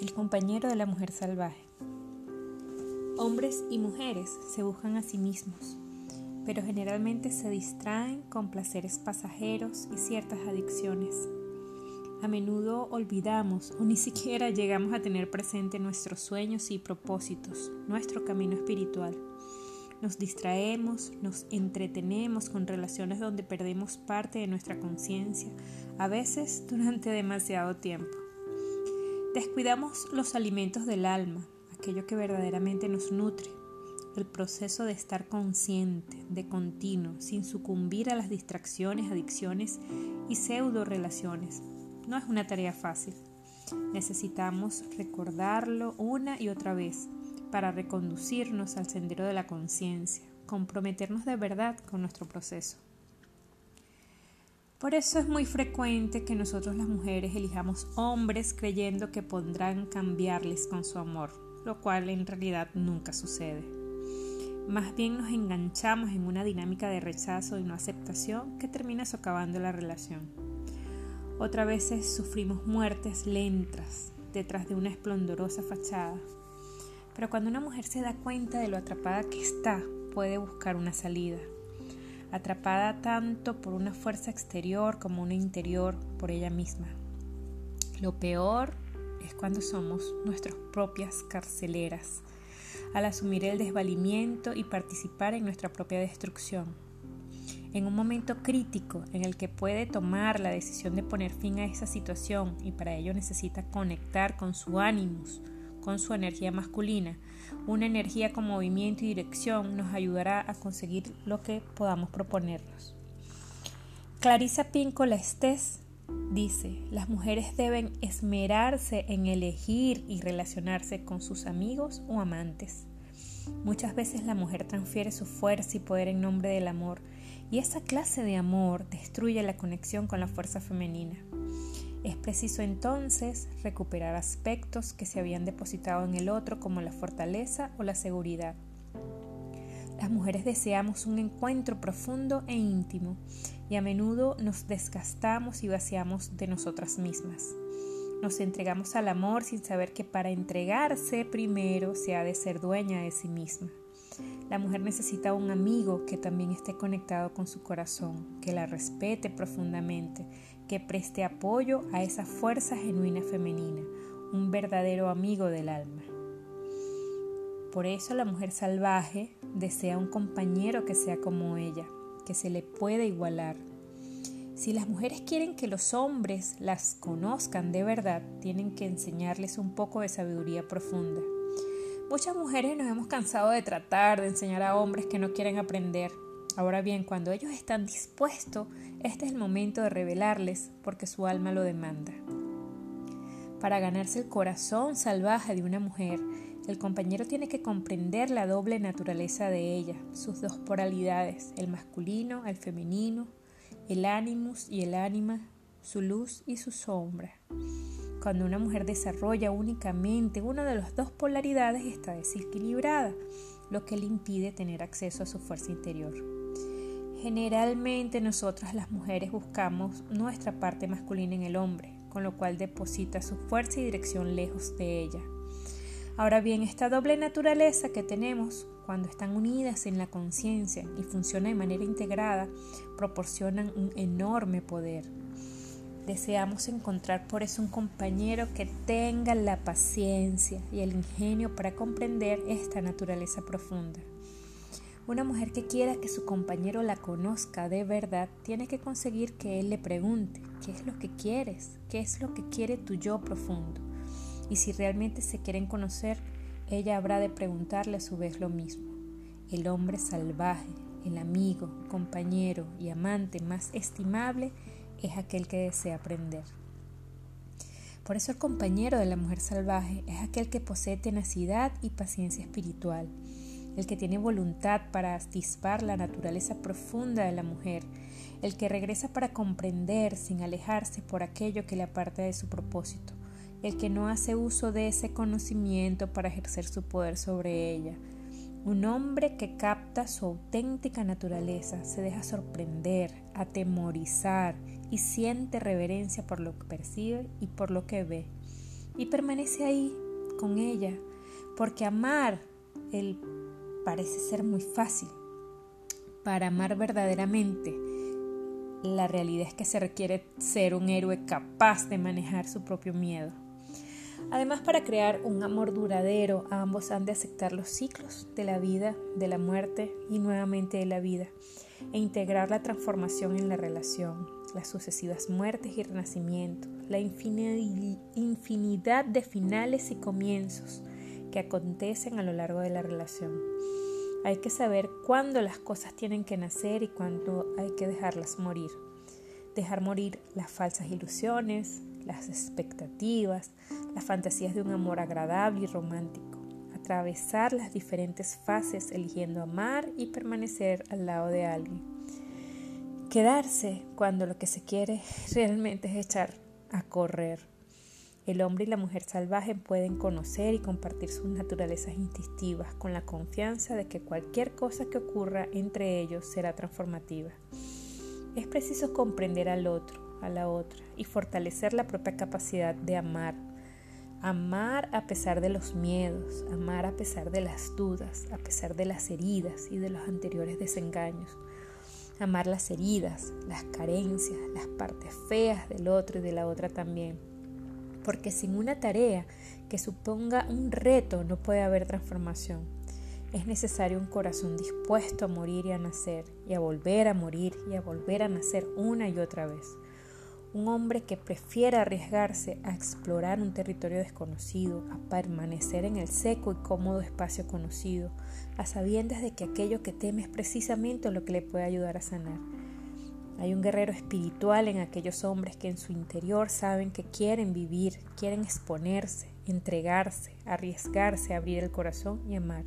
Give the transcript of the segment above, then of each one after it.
El compañero de la mujer salvaje. Hombres y mujeres se buscan a sí mismos, pero generalmente se distraen con placeres pasajeros y ciertas adicciones. A menudo olvidamos o ni siquiera llegamos a tener presente nuestros sueños y propósitos, nuestro camino espiritual. Nos distraemos, nos entretenemos con relaciones donde perdemos parte de nuestra conciencia, a veces durante demasiado tiempo. Descuidamos los alimentos del alma, aquello que verdaderamente nos nutre, el proceso de estar consciente, de continuo, sin sucumbir a las distracciones, adicciones y pseudo relaciones. No es una tarea fácil. Necesitamos recordarlo una y otra vez para reconducirnos al sendero de la conciencia, comprometernos de verdad con nuestro proceso. Por eso es muy frecuente que nosotros las mujeres elijamos hombres creyendo que podrán cambiarles con su amor, lo cual en realidad nunca sucede. Más bien nos enganchamos en una dinámica de rechazo y no aceptación que termina socavando la relación. Otras veces sufrimos muertes lentas detrás de una esplendorosa fachada pero cuando una mujer se da cuenta de lo atrapada que está, puede buscar una salida. Atrapada tanto por una fuerza exterior como una interior por ella misma. Lo peor es cuando somos nuestras propias carceleras, al asumir el desvalimiento y participar en nuestra propia destrucción. En un momento crítico en el que puede tomar la decisión de poner fin a esa situación y para ello necesita conectar con su ánimos, con su energía masculina. Una energía con movimiento y dirección nos ayudará a conseguir lo que podamos proponernos. Clarisa Píncola Estés dice, las mujeres deben esmerarse en elegir y relacionarse con sus amigos o amantes. Muchas veces la mujer transfiere su fuerza y poder en nombre del amor, y esa clase de amor destruye la conexión con la fuerza femenina. Es preciso entonces recuperar aspectos que se habían depositado en el otro como la fortaleza o la seguridad. Las mujeres deseamos un encuentro profundo e íntimo y a menudo nos desgastamos y vaciamos de nosotras mismas. Nos entregamos al amor sin saber que para entregarse primero se ha de ser dueña de sí misma. La mujer necesita un amigo que también esté conectado con su corazón, que la respete profundamente, que preste apoyo a esa fuerza genuina femenina, un verdadero amigo del alma. Por eso la mujer salvaje desea un compañero que sea como ella, que se le pueda igualar. Si las mujeres quieren que los hombres las conozcan de verdad, tienen que enseñarles un poco de sabiduría profunda. Muchas mujeres nos hemos cansado de tratar de enseñar a hombres que no quieren aprender. Ahora bien, cuando ellos están dispuestos, este es el momento de revelarles porque su alma lo demanda. Para ganarse el corazón salvaje de una mujer, el compañero tiene que comprender la doble naturaleza de ella, sus dos polaridades, el masculino, el femenino, el ánimus y el ánima, su luz y su sombra. Cuando una mujer desarrolla únicamente una de las dos polaridades está desequilibrada, lo que le impide tener acceso a su fuerza interior. Generalmente nosotras las mujeres buscamos nuestra parte masculina en el hombre, con lo cual deposita su fuerza y dirección lejos de ella. Ahora bien, esta doble naturaleza que tenemos cuando están unidas en la conciencia y funcionan de manera integrada, proporcionan un enorme poder. Deseamos encontrar por eso un compañero que tenga la paciencia y el ingenio para comprender esta naturaleza profunda. Una mujer que quiera que su compañero la conozca de verdad tiene que conseguir que él le pregunte, ¿qué es lo que quieres? ¿Qué es lo que quiere tu yo profundo? Y si realmente se quieren conocer, ella habrá de preguntarle a su vez lo mismo. El hombre salvaje, el amigo, compañero y amante más estimable es aquel que desea aprender. Por eso el compañero de la mujer salvaje es aquel que posee tenacidad y paciencia espiritual, el que tiene voluntad para atisbar la naturaleza profunda de la mujer, el que regresa para comprender sin alejarse por aquello que le aparta de su propósito, el que no hace uso de ese conocimiento para ejercer su poder sobre ella, un hombre que capta su auténtica naturaleza, se deja sorprender, atemorizar y siente reverencia por lo que percibe y por lo que ve. y permanece ahí con ella, porque amar él parece ser muy fácil. Para amar verdaderamente, la realidad es que se requiere ser un héroe capaz de manejar su propio miedo. Además, para crear un amor duradero, ambos han de aceptar los ciclos de la vida, de la muerte y nuevamente de la vida, e integrar la transformación en la relación, las sucesivas muertes y renacimientos, la infinidad de finales y comienzos que acontecen a lo largo de la relación. Hay que saber cuándo las cosas tienen que nacer y cuándo hay que dejarlas morir. Dejar morir las falsas ilusiones, las expectativas, las fantasías de un amor agradable y romántico. Atravesar las diferentes fases eligiendo amar y permanecer al lado de alguien. Quedarse cuando lo que se quiere realmente es echar a correr. El hombre y la mujer salvaje pueden conocer y compartir sus naturalezas instintivas con la confianza de que cualquier cosa que ocurra entre ellos será transformativa. Es preciso comprender al otro, a la otra y fortalecer la propia capacidad de amar. Amar a pesar de los miedos, amar a pesar de las dudas, a pesar de las heridas y de los anteriores desengaños. Amar las heridas, las carencias, las partes feas del otro y de la otra también. Porque sin una tarea que suponga un reto no puede haber transformación. Es necesario un corazón dispuesto a morir y a nacer, y a volver a morir y a volver a nacer una y otra vez un hombre que prefiera arriesgarse a explorar un territorio desconocido, a permanecer en el seco y cómodo espacio conocido, a sabiendas de que aquello que teme es precisamente lo que le puede ayudar a sanar. Hay un guerrero espiritual en aquellos hombres que en su interior saben que quieren vivir, quieren exponerse, entregarse, arriesgarse, abrir el corazón y amar.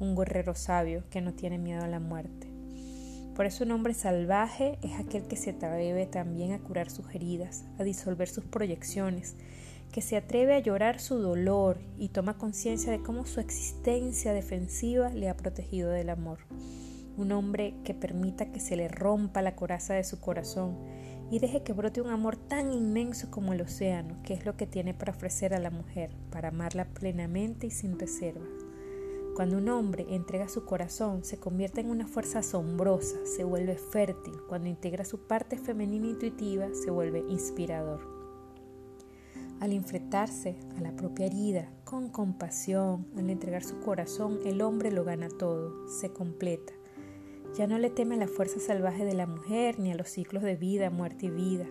Un guerrero sabio que no tiene miedo a la muerte. Por eso un hombre salvaje es aquel que se atreve también a curar sus heridas, a disolver sus proyecciones, que se atreve a llorar su dolor y toma conciencia de cómo su existencia defensiva le ha protegido del amor. Un hombre que permita que se le rompa la coraza de su corazón y deje que brote un amor tan inmenso como el océano, que es lo que tiene para ofrecer a la mujer, para amarla plenamente y sin reservas. Cuando un hombre entrega su corazón, se convierte en una fuerza asombrosa, se vuelve fértil. Cuando integra su parte femenina intuitiva, se vuelve inspirador. Al enfrentarse a la propia herida con compasión, al entregar su corazón, el hombre lo gana todo, se completa. Ya no le teme a la fuerza salvaje de la mujer ni a los ciclos de vida, muerte y vida.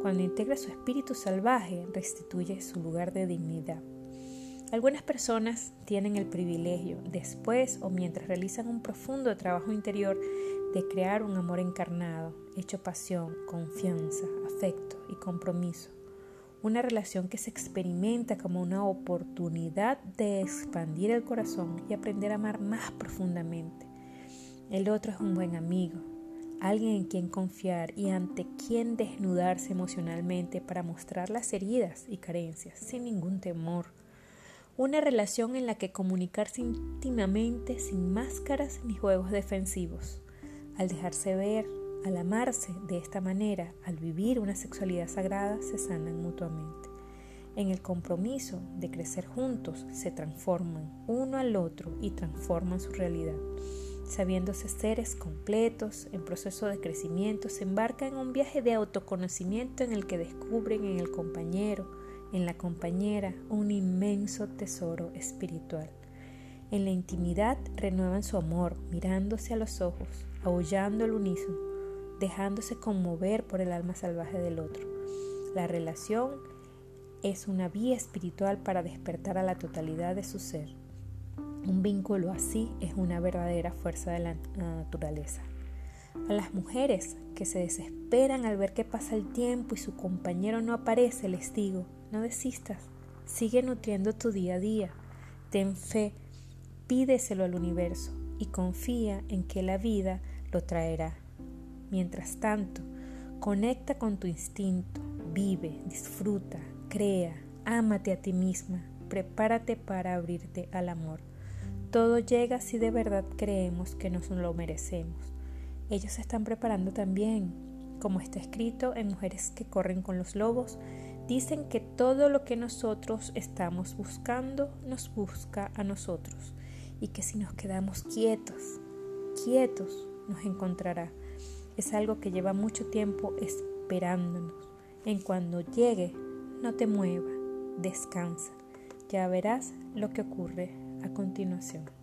Cuando integra su espíritu salvaje, restituye su lugar de dignidad. Algunas personas tienen el privilegio, después o mientras realizan un profundo trabajo interior, de crear un amor encarnado, hecho pasión, confianza, afecto y compromiso. Una relación que se experimenta como una oportunidad de expandir el corazón y aprender a amar más profundamente. El otro es un buen amigo, alguien en quien confiar y ante quien desnudarse emocionalmente para mostrar las heridas y carencias sin ningún temor una relación en la que comunicarse íntimamente sin máscaras ni juegos defensivos. Al dejarse ver, al amarse de esta manera, al vivir una sexualidad sagrada, se sanan mutuamente. En el compromiso de crecer juntos, se transforman uno al otro y transforman su realidad. Sabiéndose seres completos, en proceso de crecimiento, se embarcan en un viaje de autoconocimiento en el que descubren en el compañero, en la compañera un inmenso tesoro espiritual. En la intimidad renuevan su amor, mirándose a los ojos, aullando al unísono, dejándose conmover por el alma salvaje del otro. La relación es una vía espiritual para despertar a la totalidad de su ser. Un vínculo así es una verdadera fuerza de la naturaleza. A las mujeres que se desesperan al ver que pasa el tiempo y su compañero no aparece, les digo, no desistas, sigue nutriendo tu día a día, ten fe, pídeselo al universo y confía en que la vida lo traerá. Mientras tanto, conecta con tu instinto, vive, disfruta, crea, ámate a ti misma, prepárate para abrirte al amor. Todo llega si de verdad creemos que nos lo merecemos. Ellos se están preparando también, como está escrito en Mujeres que corren con los lobos, Dicen que todo lo que nosotros estamos buscando nos busca a nosotros y que si nos quedamos quietos, quietos, nos encontrará. Es algo que lleva mucho tiempo esperándonos. En cuando llegue, no te mueva, descansa. Ya verás lo que ocurre a continuación.